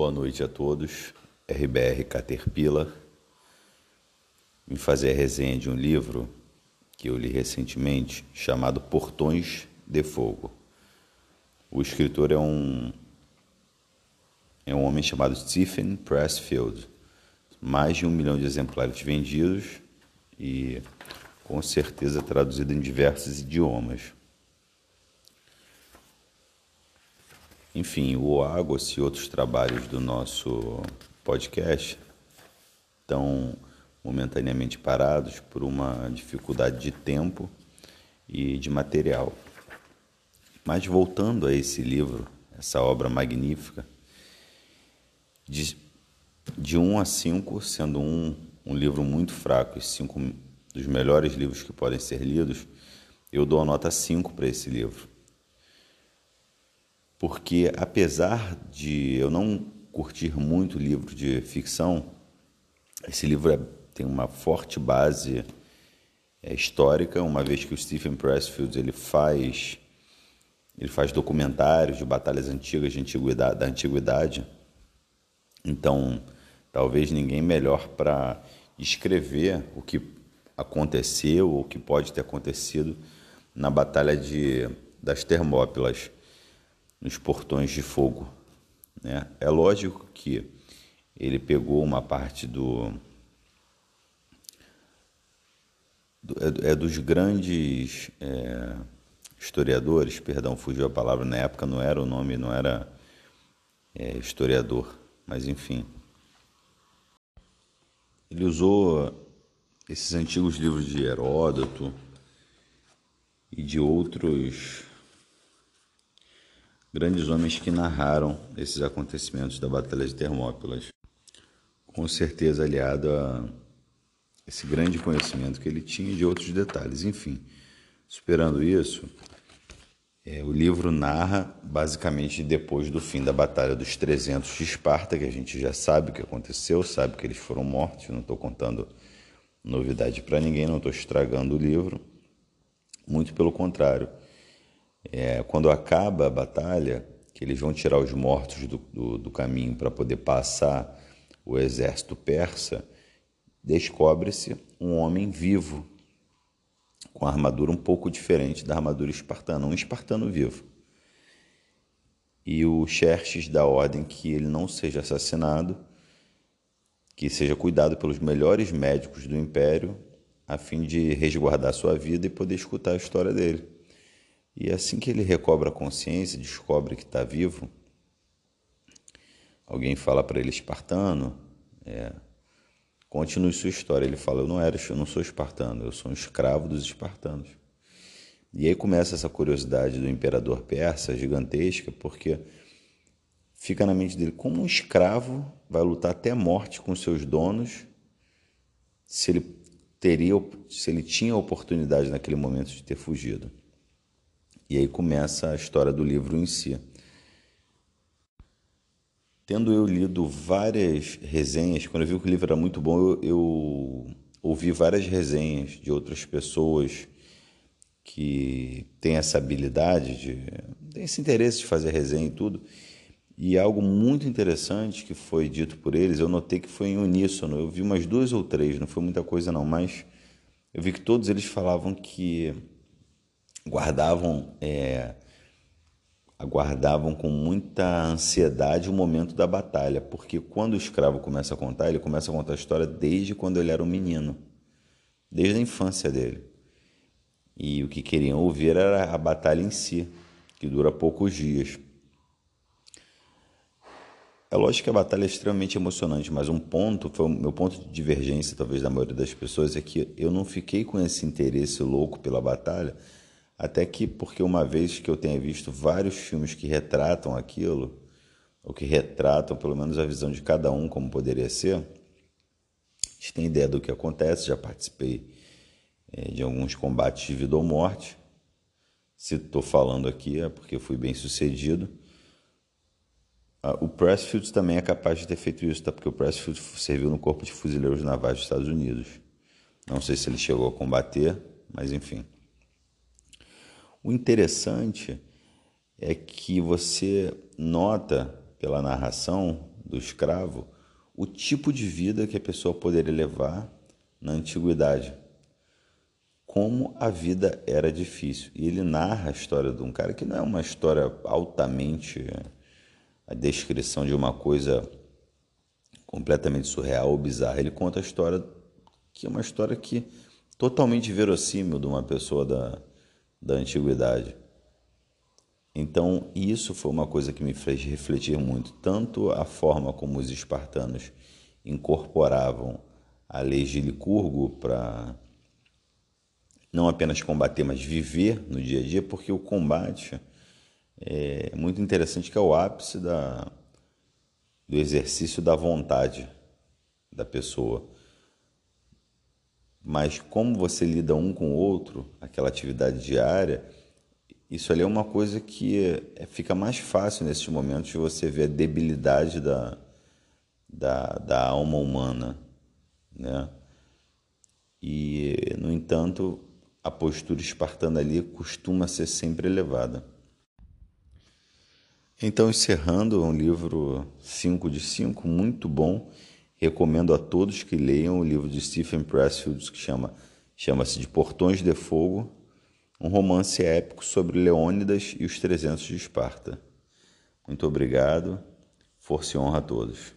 Boa noite a todos. RBR Caterpillar. Vim fazer a resenha de um livro que eu li recentemente chamado Portões de Fogo. O escritor é um é um homem chamado Stephen Pressfield. Mais de um milhão de exemplares vendidos e com certeza traduzido em diversos idiomas. Enfim, o Águas e outros trabalhos do nosso podcast estão momentaneamente parados por uma dificuldade de tempo e de material. Mas voltando a esse livro, essa obra magnífica, de, de 1 a 5, sendo um, um livro muito fraco e 5 dos melhores livros que podem ser lidos, eu dou a nota 5 para esse livro porque apesar de eu não curtir muito livro de ficção, esse livro é, tem uma forte base é, histórica, uma vez que o Stephen Pressfield ele faz ele faz documentários de batalhas antigas de antiguidade, da antiguidade. Então, talvez ninguém melhor para escrever o que aconteceu ou o que pode ter acontecido na batalha de das Termópilas nos portões de fogo. Né? É lógico que ele pegou uma parte do, do é, é, dos grandes é, historiadores, perdão, fugiu a palavra na época, não era o nome, não era é, historiador, mas enfim. Ele usou esses antigos livros de Heródoto e de outros grandes homens que narraram esses acontecimentos da Batalha de Termópilas, com certeza aliado a esse grande conhecimento que ele tinha de outros detalhes. Enfim, superando isso, é, o livro narra basicamente depois do fim da Batalha dos 300 de Esparta, que a gente já sabe o que aconteceu, sabe que eles foram mortos, não estou contando novidade para ninguém, não estou estragando o livro, muito pelo contrário é, quando acaba a batalha, que eles vão tirar os mortos do, do, do caminho para poder passar o exército persa, descobre-se um homem vivo, com a armadura um pouco diferente da armadura espartana, um espartano vivo. E o Xerxes dá ordem que ele não seja assassinado, que seja cuidado pelos melhores médicos do império, a fim de resguardar sua vida e poder escutar a história dele. E assim que ele recobra a consciência, descobre que está vivo, alguém fala para ele, espartano, é, continue sua história. Ele fala, eu não, era, eu não sou espartano, eu sou um escravo dos espartanos. E aí começa essa curiosidade do imperador persa gigantesca, porque fica na mente dele como um escravo vai lutar até morte com seus donos se ele teria se ele tinha a oportunidade naquele momento de ter fugido. E aí começa a história do livro em si. Tendo eu lido várias resenhas, quando eu vi que o livro era muito bom, eu, eu ouvi várias resenhas de outras pessoas que têm essa habilidade, de, têm esse interesse de fazer resenha e tudo. E algo muito interessante que foi dito por eles, eu notei que foi em uníssono. Eu vi umas duas ou três, não foi muita coisa não, mas eu vi que todos eles falavam que guardavam, é, aguardavam com muita ansiedade o momento da batalha, porque quando o escravo começa a contar, ele começa a contar a história desde quando ele era um menino, desde a infância dele. E o que queriam ouvir era a batalha em si, que dura poucos dias. É lógico que a batalha é extremamente emocionante, mas um ponto, foi o meu ponto de divergência, talvez, da maioria das pessoas, é que eu não fiquei com esse interesse louco pela batalha, até que, porque uma vez que eu tenha visto vários filmes que retratam aquilo, ou que retratam pelo menos a visão de cada um, como poderia ser, a gente tem ideia do que acontece. Já participei é, de alguns combates de vida ou morte. Se estou falando aqui é porque fui bem sucedido. Ah, o Pressfield também é capaz de ter feito isso, tá? porque o Pressfield serviu no Corpo de Fuzileiros Navais dos Estados Unidos. Não sei se ele chegou a combater, mas enfim. O interessante é que você nota pela narração do escravo o tipo de vida que a pessoa poderia levar na antiguidade. Como a vida era difícil. E ele narra a história de um cara que não é uma história altamente a descrição de uma coisa completamente surreal ou bizarra. Ele conta a história que é uma história que totalmente verossímil de uma pessoa da, da antiguidade. Então, isso foi uma coisa que me fez refletir muito, tanto a forma como os espartanos incorporavam a lei de Licurgo para não apenas combater, mas viver no dia a dia, porque o combate é muito interessante que é o ápice da, do exercício da vontade da pessoa. Mas como você lida um com o outro, aquela atividade diária, isso ali é uma coisa que é, fica mais fácil nesses momentos de você ver a debilidade da, da, da alma humana, né? E, no entanto, a postura espartana ali costuma ser sempre elevada. Então, encerrando, um livro 5 de 5, muito bom. Recomendo a todos que leiam o livro de Stephen Pressfield, que chama, chama-se De Portões de Fogo, um romance épico sobre Leônidas e os 300 de Esparta. Muito obrigado, força e honra a todos.